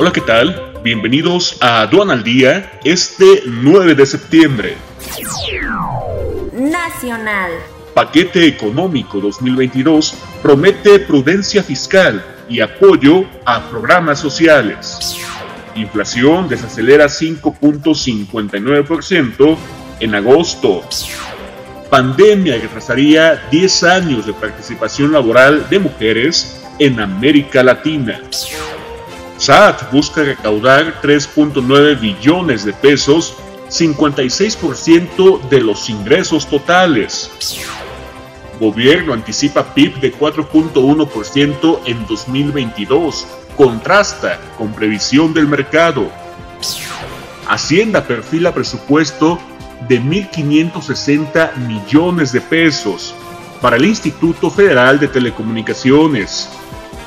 Hola, ¿qué tal? Bienvenidos a Aduan al Día este 9 de septiembre. Nacional. Paquete Económico 2022 promete prudencia fiscal y apoyo a programas sociales. Inflación desacelera 5.59% en agosto. Pandemia retrasaría 10 años de participación laboral de mujeres en América Latina. SAT busca recaudar 3.9 billones de pesos, 56% de los ingresos totales. Gobierno anticipa PIB de 4.1% en 2022, contrasta con previsión del mercado. Hacienda perfila presupuesto de 1.560 millones de pesos para el Instituto Federal de Telecomunicaciones,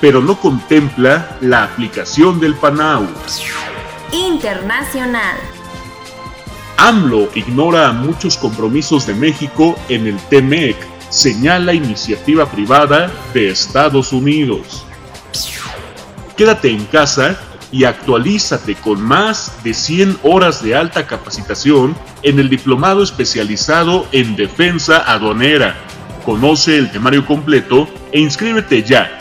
pero no contempla la aplicación del PANAU. Internacional. AMLO ignora muchos compromisos de México en el TEMEC, señala iniciativa privada de Estados Unidos. Quédate en casa y actualízate con más de 100 horas de alta capacitación en el Diplomado Especializado en Defensa Aduanera. Conoce el temario completo e inscríbete ya